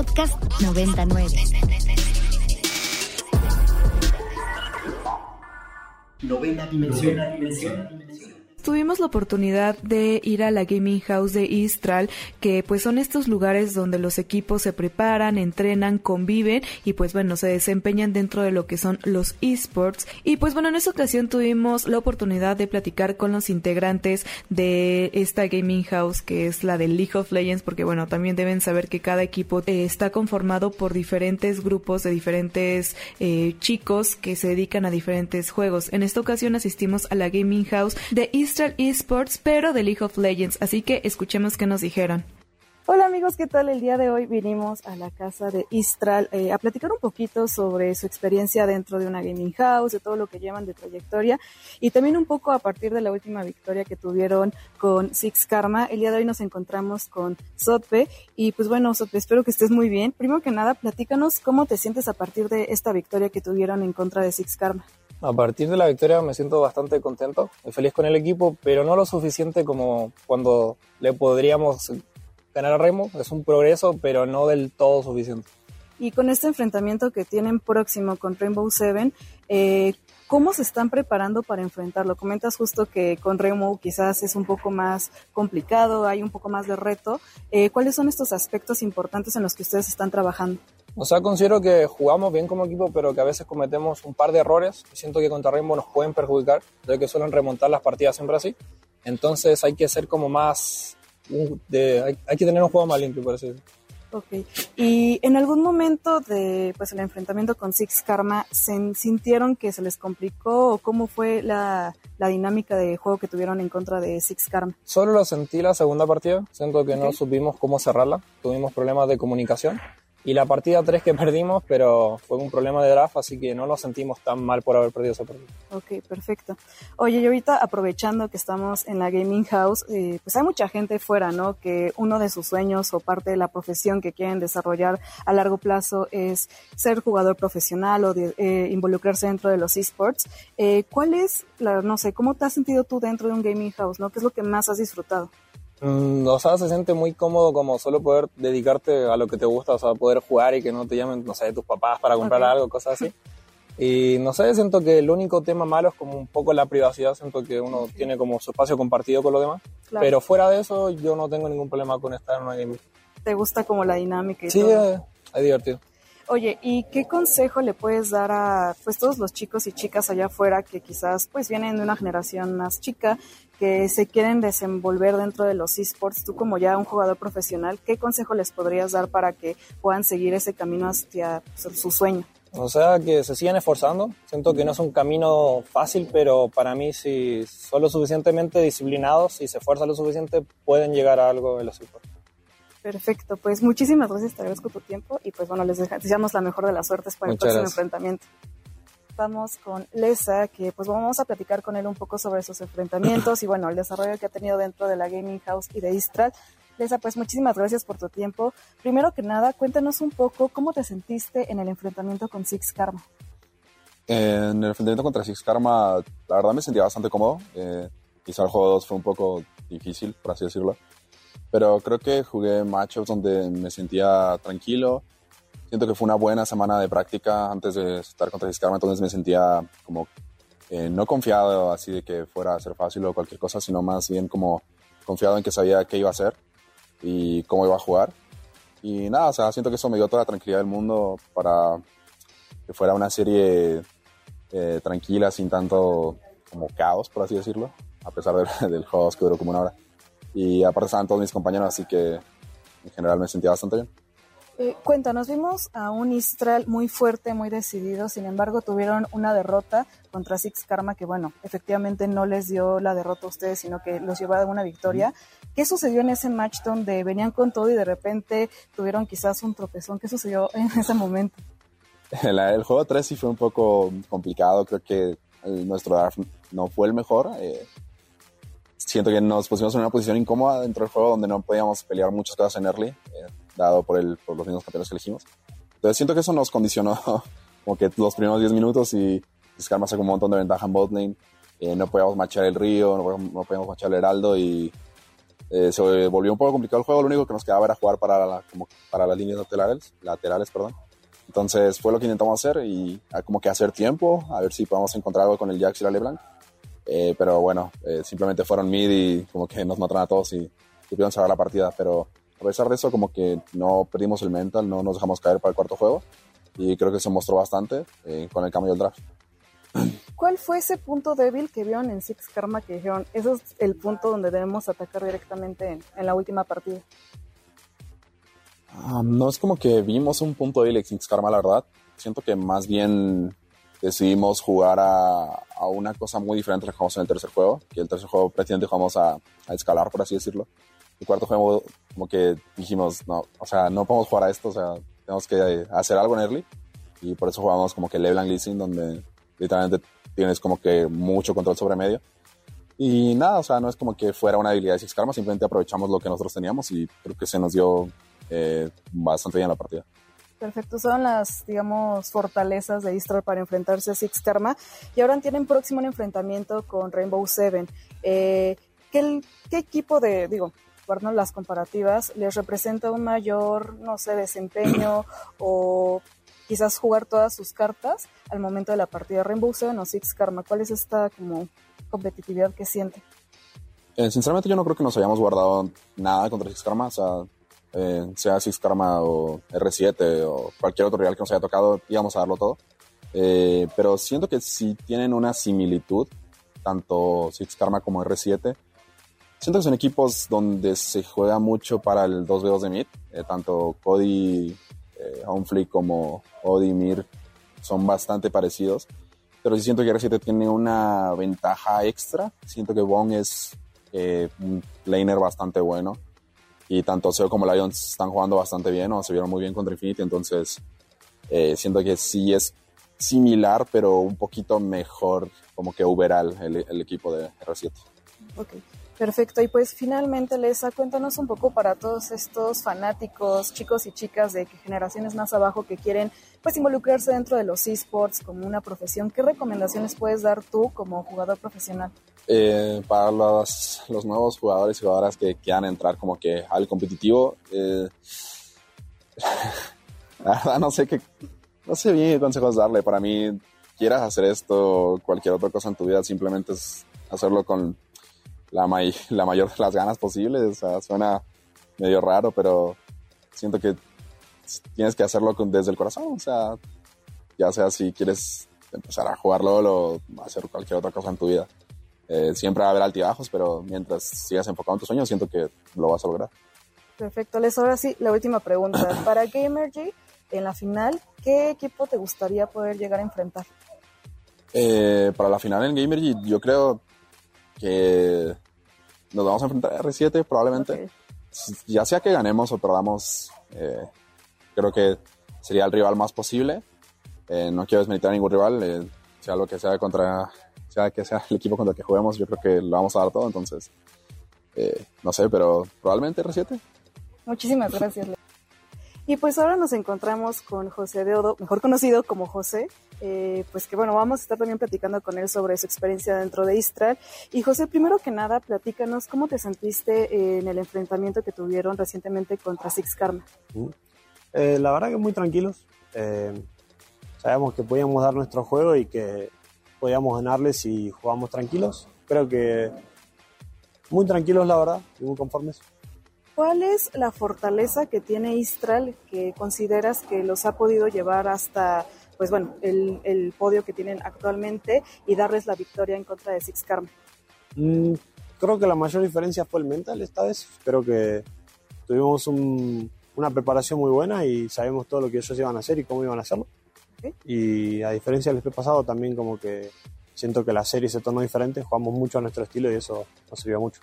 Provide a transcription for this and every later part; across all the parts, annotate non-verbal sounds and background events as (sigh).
Podcast 99. Novena dimensión. Tuvimos la oportunidad de ir a la Gaming House de Istral, que pues son estos lugares donde los equipos se preparan, entrenan, conviven y pues bueno, se desempeñan dentro de lo que son los esports. Y pues bueno, en esta ocasión tuvimos la oportunidad de platicar con los integrantes de esta Gaming House, que es la de League of Legends, porque bueno, también deben saber que cada equipo eh, está conformado por diferentes grupos de diferentes eh, chicos que se dedican a diferentes juegos. En esta ocasión asistimos a la Gaming House de Istral Istral Esports, pero de League of Legends. Así que escuchemos qué nos dijeron. Hola amigos, ¿qué tal? El día de hoy vinimos a la casa de Istral eh, a platicar un poquito sobre su experiencia dentro de una gaming house, de todo lo que llevan de trayectoria y también un poco a partir de la última victoria que tuvieron con Six Karma. El día de hoy nos encontramos con Sotpe y pues bueno, Sotpe, espero que estés muy bien. Primero que nada, platícanos cómo te sientes a partir de esta victoria que tuvieron en contra de Six Karma. A partir de la victoria me siento bastante contento y feliz con el equipo, pero no lo suficiente como cuando le podríamos ganar a Remo. Es un progreso, pero no del todo suficiente. Y con este enfrentamiento que tienen próximo con Rainbow Seven, eh, ¿cómo se están preparando para enfrentarlo? Comentas justo que con Rainbow quizás es un poco más complicado, hay un poco más de reto. Eh, ¿Cuáles son estos aspectos importantes en los que ustedes están trabajando? O sea, considero que jugamos bien como equipo, pero que a veces cometemos un par de errores y siento que contra Rainbow nos pueden perjudicar, ya que suelen remontar las partidas siempre así. Entonces hay que ser como más... De, hay, que tener un juego más limpio, por así decirlo. Ok. ¿Y en algún momento de pues el enfrentamiento con Six Karma, ¿se sintieron que se les complicó o cómo fue la, la dinámica de juego que tuvieron en contra de Six Karma? Solo lo sentí la segunda partida. Siento que no supimos cómo cerrarla. Tuvimos problemas de comunicación y la partida 3 que (laughs) perdimos, pero fue un problema de draft, así que no nos sentimos tan mal por haber perdido esa partida. Ok, perfecto. Oye, y ahorita aprovechando que estamos en la Gaming House, eh, pues hay mucha gente fuera, ¿no? Que uno de sus sueños o parte de la profesión que quieren desarrollar a largo plazo es ser jugador profesional o eh, involucrarse dentro de los esports. Eh, ¿Cuál es, la, no sé, cómo te has sentido tú dentro de un Gaming House, ¿no? ¿Qué es lo que más has disfrutado? Mm, o sea, se siente muy cómodo como solo poder dedicarte a lo que te gusta, o sea, poder jugar y que no te llamen, no sé, tus papás para comprar algo, cosas así. Y no sé, siento que el único tema malo es como un poco la privacidad, siento que uno tiene como su espacio compartido con los demás. Pero fuera de eso, yo no tengo ningún problema con estar en una gaming. ¿Te gusta como la dinámica y sí, todo? Sí, es divertido. Oye, ¿y qué consejo le puedes dar a pues todos los chicos y chicas allá afuera que quizás pues vienen de una generación más chica, que se quieren desenvolver dentro de los esports, tú como ya un jugador profesional, ¿qué consejo les podrías dar para que puedan seguir ese camino hacia pues, su sueño? O sea, que se sigan esforzando. Siento que no es un camino fácil, pero para mí si son lo suficientemente disciplinados y se esfuerzan lo suficiente, pueden llegar a algo en los esports. Perfecto, pues muchísimas gracias, te agradezco tu tiempo y pues bueno, les deseamos la mejor de las suertes para el próximo enfrentamiento. Estamos con Lesa, que pues vamos a platicar con él un poco sobre sus enfrentamientos y bueno, el desarrollo que ha tenido dentro de la Gaming House y de Istral. Lesa, pues muchísimas gracias por tu tiempo. Primero que nada, cuéntanos un poco cómo te sentiste en el enfrentamiento con Six Karma. En el enfrentamiento contra Six Karma, la verdad me sentía bastante cómodo. Eh, quizá el juego 2 fue un poco difícil, por así decirlo. Pero creo que jugué matchups donde me sentía tranquilo. Siento que fue una buena semana de práctica antes de estar contra Discarma, entonces me sentía como eh, no confiado así de que fuera a ser fácil o cualquier cosa, sino más bien como confiado en que sabía qué iba a hacer y cómo iba a jugar. Y nada, o sea, siento que eso me dio toda la tranquilidad del mundo para que fuera una serie eh, tranquila, sin tanto como caos, por así decirlo, a pesar (laughs) del juego que duró como una hora. Y aparte estaban todos mis compañeros, así que en general me sentía bastante bien. Eh, cuéntanos, vimos a un Istral muy fuerte, muy decidido, sin embargo tuvieron una derrota contra Six Karma que bueno, efectivamente no les dio la derrota a ustedes, sino que los llevó a una victoria. ¿Qué sucedió en ese match donde venían con todo y de repente tuvieron quizás un tropezón? ¿Qué sucedió en (laughs) ese momento? (laughs) El, juego 3 sí fue un poco complicado, creo que nuestro draft no fue el mejor. Eh, siento que nos pusimos en una posición incómoda dentro del juego donde no podíamos pelear muchas cosas en early, eh, dado por, el, por los mismos campeones que elegimos. Entonces siento que eso nos condicionó (laughs) como que los primeros 10 minutos y Skarma sacó un montón de ventaja en bot lane. Eh, no podíamos machar el río, no podíamos, no podíamos machar el heraldo y eh, se volvió un poco complicado el juego, lo único que nos quedaba era jugar para, la, como para las líneas laterales, laterales perdón. Entonces fue lo que intentamos hacer y como que hacer tiempo, a ver si podemos encontrar algo con el Jax y la LeBlanc. Eh, pero bueno, eh, simplemente fueron mid y como que nos mataron a todos y pudieron cerrar la partida. Pero a pesar de eso, como que no perdimos el mental, no nos dejamos caer para el cuarto juego y creo que se mostró bastante eh, con el cambio del draft. (clears throat) ¿Cuál fue ese punto débil que vieron en Six Karma que dijeron, eso es el punto donde debemos atacar directamente en, en la última partida? Um, no es como que vimos un punto de Six Karma, la verdad. Siento que más bien decidimos jugar a, a, una cosa muy diferente a lo que jugamos en el tercer juego, que el tercer juego prácticamente jugamos a, a, escalar, por así decirlo. El cuarto juego como que dijimos, no, o sea, no podemos jugar a esto, o sea, tenemos que hacer algo en early. Y por eso jugamos como que Leblanc Leasing, donde literalmente tienes como que mucho control sobre medio. Y nada, o sea, no es como que fuera una habilidad de Six Karma, simplemente aprovechamos lo que nosotros teníamos y creo que se nos dio eh, bastante bien la partida. Perfecto, son las, digamos, fortalezas de Istral para enfrentarse a Six Karma. Y ahora tienen próximo un enfrentamiento con Rainbow Seven. Eh, ¿qué, ¿qué, equipo de, digo, guardando las comparativas, les representa un mayor, no sé, desempeño o quizás jugar todas sus cartas al momento de la partida Rainbow Seven o Six Karma? ¿Cuál es esta como competitividad que siente? Eh, sinceramente yo no creo que nos hayamos guardado nada contra Six Karma, o sea, eh, sea Six Karma o R7 o cualquier otro rival que nos haya tocado, íbamos a darlo todo. Eh, pero siento que si tienen una similitud, tanto Six Karma como R7. Siento que son equipos donde se juega mucho para el 2v2 de mid. Eh, tanto Cody, eh, Onflick como Odi Mir son bastante parecidos. Pero sí siento que R7 tiene una ventaja extra. Siento que Bong es eh, un laner bastante bueno y tanto Seo como Lions están jugando bastante bien o se vieron muy bien contra Infinity, entonces eh, siento que sí es similar, pero un poquito mejor como que overall el, equipo de R7. Ok, perfecto. Y pues finalmente, Lesa, cuéntanos un poco para todos estos fanáticos, chicos y chicas de generaciones más abajo que quieren pues involucrarse dentro de los esports como una profesión. ¿Qué recomendaciones puedes dar tú como jugador profesional? Eh, para los, nuevos jugadores y jugadoras que quieran entrar como que al competitivo, eh, (laughs) no sé qué, no sé bien qué consejos darle. Para mí, quieras hacer esto o cualquier otra cosa en tu vida, simplemente es hacerlo con la, may (laughs) la mayor de las ganas posibles. Suena medio raro, pero siento que tienes que hacerlo desde el corazón. O sea, ya sea si quieres empezar a jugar LOL o hacer cualquier otra cosa en tu vida. Eh, siempre va a haber altibajos, pero mientras sigas enfocado en tus sueños, siento que lo vas a lograr. Perfecto, Les. Ahora sí, la última pregunta. (laughs) Para Gamergy, en la final, ¿qué equipo te gustaría poder llegar a enfrentar? Eh, para la final en Gamergy, yo creo que nos vamos a enfrentar a R7 probablemente. Okay. Ya sea que ganemos o perdamos, eh, creo que sería el rival más posible. Eh, no quiero desmeritar a ningún rival, sea lo que sea contra, sea que sea el equipo contra el que juguemos, yo creo que lo vamos a dar todo, entonces, eh, no sé, pero probablemente R7. Muchísimas gracias. Y pues ahora nos encontramos con José Deodo, mejor conocido como José, eh, pues que bueno, vamos a estar también platicando con él sobre su experiencia dentro de Istral. Y José, primero que nada, platícanos cómo te sentiste en el enfrentamiento que tuvieron recientemente contra Six Karma. Eh, la verdad que muy tranquilos. Eh, sabíamos que podíamos dar nuestro juego y que podíamos ganarles si jugamos tranquilos. Creo que muy tranquilos, la verdad, y muy conformes. ¿Cuál es la fortaleza que tiene Istral que consideras que los ha podido llevar hasta, pues bueno, el, el podio que tienen actualmente y darles la victoria en contra de Six Karma? Mm, creo que la mayor diferencia fue el mental esta vez. Creo que tuvimos un, una preparación muy buena y sabemos todo lo que ellos iban a hacer y cómo iban a hacerlo. Y a diferencia del pasado, también como que siento que la serie se tornó diferente, jugamos mucho a nuestro estilo y eso nos sirvió mucho.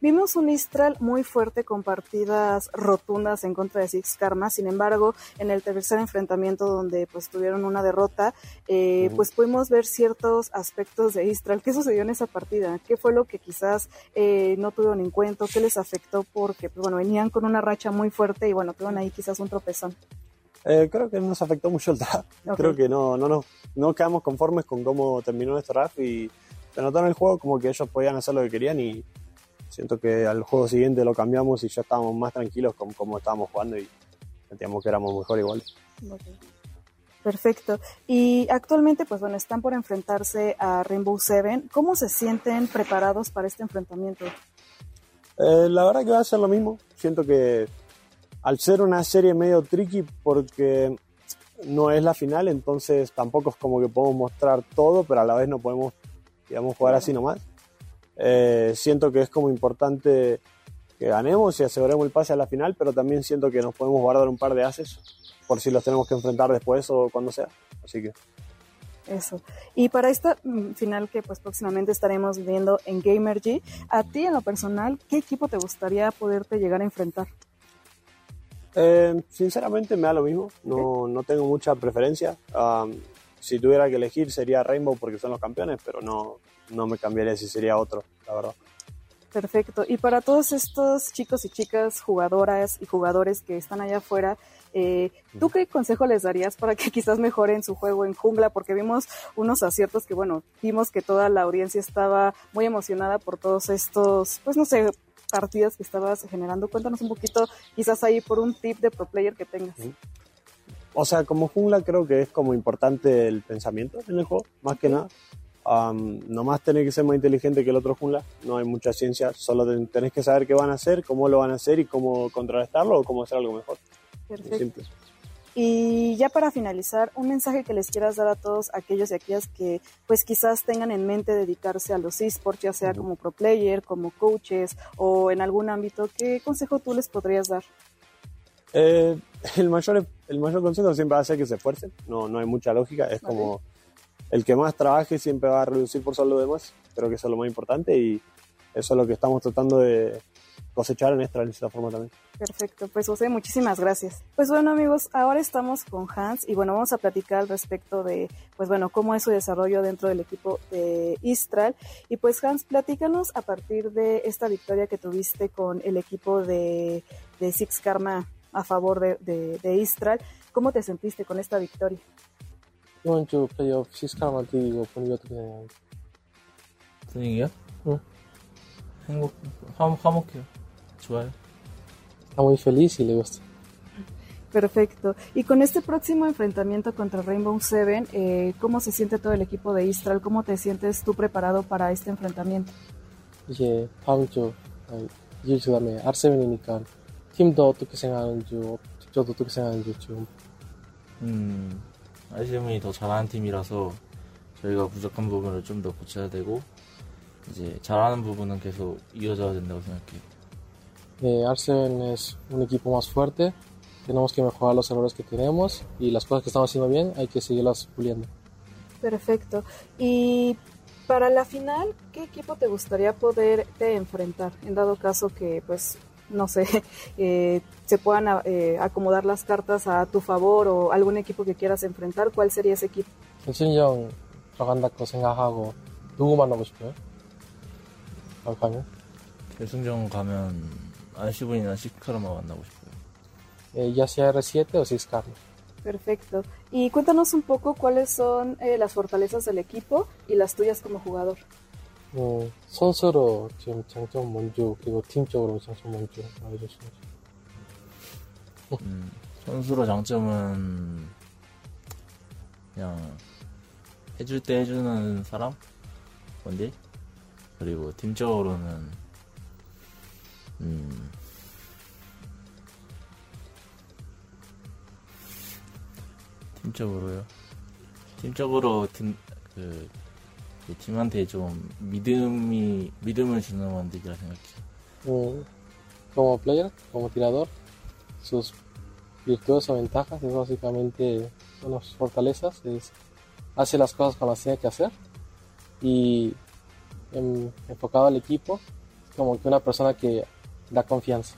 Vimos un Istral muy fuerte con partidas rotundas en contra de Six Karma, sin embargo, en el tercer enfrentamiento donde pues tuvieron una derrota, eh, uh -huh. pues pudimos ver ciertos aspectos de Istral. ¿Qué sucedió en esa partida? ¿Qué fue lo que quizás eh, no tuvieron en cuenta? ¿Qué les afectó? Porque pues, bueno, venían con una racha muy fuerte y bueno, tuvieron ahí quizás un tropezón. Eh, creo que nos afectó mucho el draft. Okay. Creo que no, no, no, no quedamos conformes con cómo terminó nuestro draft y se notó en el juego como que ellos podían hacer lo que querían y siento que al juego siguiente lo cambiamos y ya estábamos más tranquilos con cómo estábamos jugando y sentíamos que éramos mejor igual. Perfecto. Y actualmente, pues bueno, están por enfrentarse a Rainbow Seven. ¿Cómo se sienten preparados para este enfrentamiento? Eh, la verdad que va a ser lo mismo. Siento que al ser una serie medio tricky porque no es la final, entonces tampoco es como que podemos mostrar todo, pero a la vez no podemos, digamos, jugar así nomás. Eh, siento que es como importante que ganemos y aseguremos el pase a la final, pero también siento que nos podemos guardar un par de haces por si los tenemos que enfrentar después o cuando sea. Así que. Eso. Y para esta mm, final que pues próximamente estaremos viendo en Gamergy, a ti en lo personal, ¿qué equipo te gustaría poderte llegar a enfrentar? Eh, sinceramente me da lo mismo, no, no tengo mucha preferencia. Um, si tuviera que elegir sería Rainbow porque son los campeones, pero no, no me cambiaría si sería otro, la verdad. Perfecto. Y para todos estos chicos y chicas, jugadoras y jugadores que están allá afuera, eh, ¿tú qué consejo les darías para que (laughs) quizás mejoren su juego en jungla? Porque vimos unos aciertos que, bueno, vimos que toda la audiencia estaba muy emocionada por todos estos, pues no sé, partidas que estabas generando. Cuéntanos un poquito, quizás ahí por un tip de pro player que tengas. O sea, como jungla creo que es como importante el pensamiento en el juego, más que nada. Um, nomás tenés que ser más inteligente que el otro jungla, no hay mucha ciencia, solo tenés que saber qué van a hacer, cómo lo van a hacer y cómo contrarrestarlo o cómo hacer algo mejor. Perfecto. Y ya para finalizar, un mensaje que les quieras dar a todos aquellos y aquellas que pues quizás tengan en mente dedicarse a los esports, ya sea como pro player, como coaches o en algún ámbito, ¿qué consejo tú les podrías dar? Eh, el, mayor, el mayor consejo siempre va a ser que se esfuercen, no, no hay mucha lógica, es como el que más trabaje siempre va a reducir por solo lo demás, creo que eso es lo más importante y eso es lo que estamos tratando de cosecharan esta, esta forma también. Perfecto, pues José, muchísimas gracias. Pues bueno amigos, ahora estamos con Hans y bueno, vamos a platicar al respecto de, pues bueno, cómo es su desarrollo dentro del equipo de Istral. Y pues Hans, platícanos a partir de esta victoria que tuviste con el equipo de, de Six Karma a favor de, de, de Istral, ¿cómo te sentiste con esta victoria? Playoff Six Karma, digo, 한테 이거 분위기 어떻게 되나요? 분위기요? 응. 행복, 화, 화목해요. 좋아요. Está muy feliz y le gusta. Perfecto. Y con este próximo enfrentamiento contra Rainbow Seven, eh, ¿cómo se siente todo el equipo de Istral? ¿Cómo te sientes tú preparado para este enfrentamiento? 이제 다음 주, 아니, 이일 주 다음에 R7이니까 팀도 어떻게 생각하는지, 저도 어떻게 생각하는지 지금 음, 아시엠이 더 잘하는 팀이라서 저희가 부족한 부분을 좀 더 고쳐야 되고 이제 잘하는 부분은 계속 이어져야 된다고 생각해요. Eh, R7 es un equipo más fuerte, tenemos que mejorar los errores que tenemos y las cosas que estamos haciendo bien hay que seguirlas puliendo. Perfecto. Y para la final, ¿qué equipo te gustaría poderte enfrentar? En dado caso que, pues, no sé, (laughs) eh, se puedan eh, acomodar las cartas a tu favor o algún equipo que quieras enfrentar, ¿cuál sería ese equipo? 결승전 들어간다고 생각하고 누구 만나고 싶어요? 아, 가면? 결승전 가면 안시분이나 시크라마 만나고 싶어요. Eh, ya sea R7 o Six Karma. Perfecto. Y cuéntanos un poco cuáles son eh, las fortalezas del equipo y las tuyas como jugador. 어, 선수로 지금 장점 먼저 그리고 팀적으로 장점 먼저 알려주시면 음, 선수로 장점은 그냥 해줄 때 해주는 사람 원딜 그리고 팀적으로는 음, 팀적으로요. 팀적으로 팀, 그, 그 팀한테 좀 믿음이 믿음을 주는 원딜이라 생각해요. Eh, como player, como tirador, sus virtudes o ventajas es básicamente bueno, sus fortalezas, es hace las cosas como las tiene que hacer y en, enfocado al equipo, como que una persona que da confianza.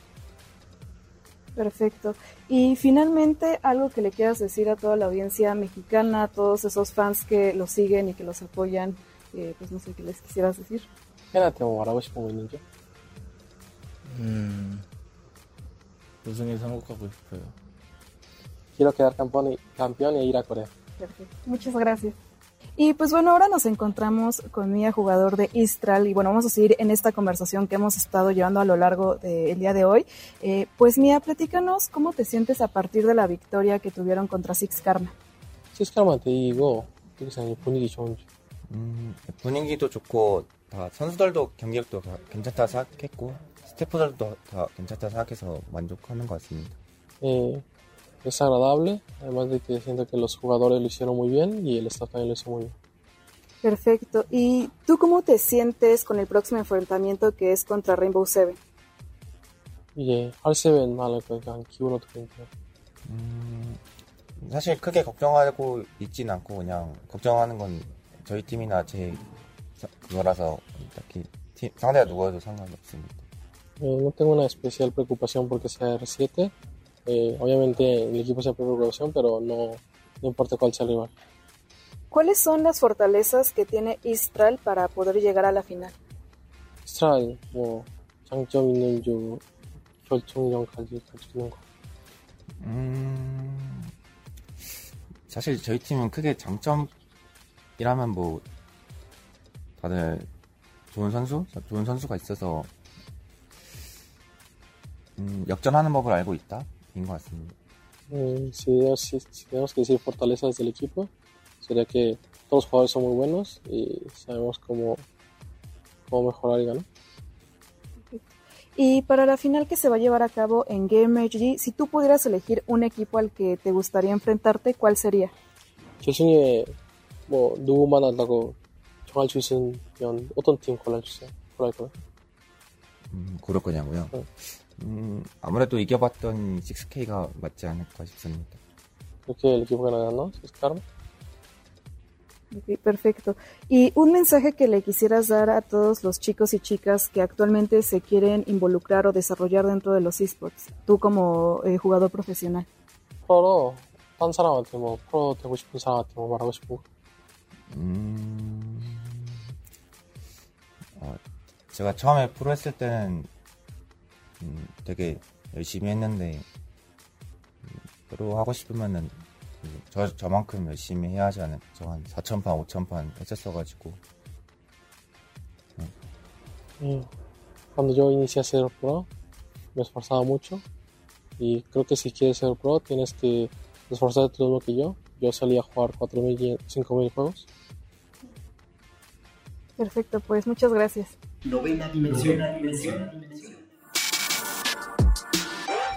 Perfecto. Y finalmente, algo que le quieras decir a toda la audiencia mexicana, a todos esos fans que los siguen y que los apoyan, eh, pues no sé qué les quisieras decir. Mm. Pues en esa boca. Quiero quedar campeón y, campeón e ir a Corea. Perfecto. Muchas gracias. Y pues bueno, ahora nos encontramos con Mía, jugador de Istral, y bueno, vamos a seguir en esta conversación que hemos estado llevando a lo largo del día de hoy. Eh, pues Mía, platícanos cómo te sientes a partir de la victoria que tuvieron contra Six Karma. Six Karma한테 이기고 되게 분위기 좋은지. 음, 분위기도 좋고 다 선수들도 경기력도 괜찮다 생각했고 스태프들도 다 괜찮다 생각해서 만족하는 것 같습니다. Eh, es agradable, además de que siento que los jugadores lo hicieron muy bien y el staff también lo hizo muy bien. Perfecto. ¿Y tú cómo te sientes con el próximo enfrentamiento que es contra Rainbow Seven? 이제 R7 말할 거니까 기분 어떻게 돼요? 음, 사실 크게 걱정하고 있진 않고 그냥 걱정하는 건 저희 팀이나 제 그거라서 딱히 팀, 상대가 누구여도 상관이 없습니다. Eh, no tengo una especial preocupación porque sea R7. Eh, obviamente el equipo siempre preocupación, pero no, no importa cuál sea el rival. ¿Cuáles son las fortalezas que tiene Istral para poder llegar a la final? 스트라이 뭐 장점 있는 주 결정전까지 갈수 있는 거. 음, 사실 저희 팀은 크게 장점이라면 뭐 다들 좋은 선수, 좋은 선수가 있어서 음, 역전하는 법을 알고 있다 인 것 같습니다. Eh, si, debemos, si, si tenemos que decir fortalezas del equipo, sería que todos los jugadores son muy buenos y sabemos cómo, cómo mejorar y ganar. Y para la final que se va a llevar a cabo en Game HD, si tú pudieras elegir un equipo al que te gustaría enfrentarte, ¿cuál sería? 결승에 뭐 누구만 한다고 정할 수 있으면 어떤 팀 골라주세요. 골랄 거요? 음, 고를 거냐고요? 네. 음, 아무래도 이겨봤던 6K가 맞지 않을까 싶습니다. Creo que el equipo que nos ganó es Karma. Ok, perfecto. Y un mensaje que le quisieras dar a todos los chicos y chicas que actualmente se quieren involucrar o desarrollar dentro de los esports, tú como eh, jugador profesional. 프로로 딴 사람한테 뭐 프로 되고 싶은 사람한테 뭐 말하고 싶은 거. 음, 어, 제가 처음에 프로 했을 때는 음, 되게 열심히 했는데 음, 프로 하고 싶으면은 음, 저, 저만큼 열심히 해야 하지 않을까 저한 4천판 5천판 했었어가지고 Y cuando yo inicié a ser pro, me esforzaba mucho. Y creo que si quieres ser pro, tienes que esforzarte lo mismo que yo. Yo salía a jugar 4.000 y 5.000 juegos. Perfecto, pues muchas gracias. Novena dimensión. dimensión.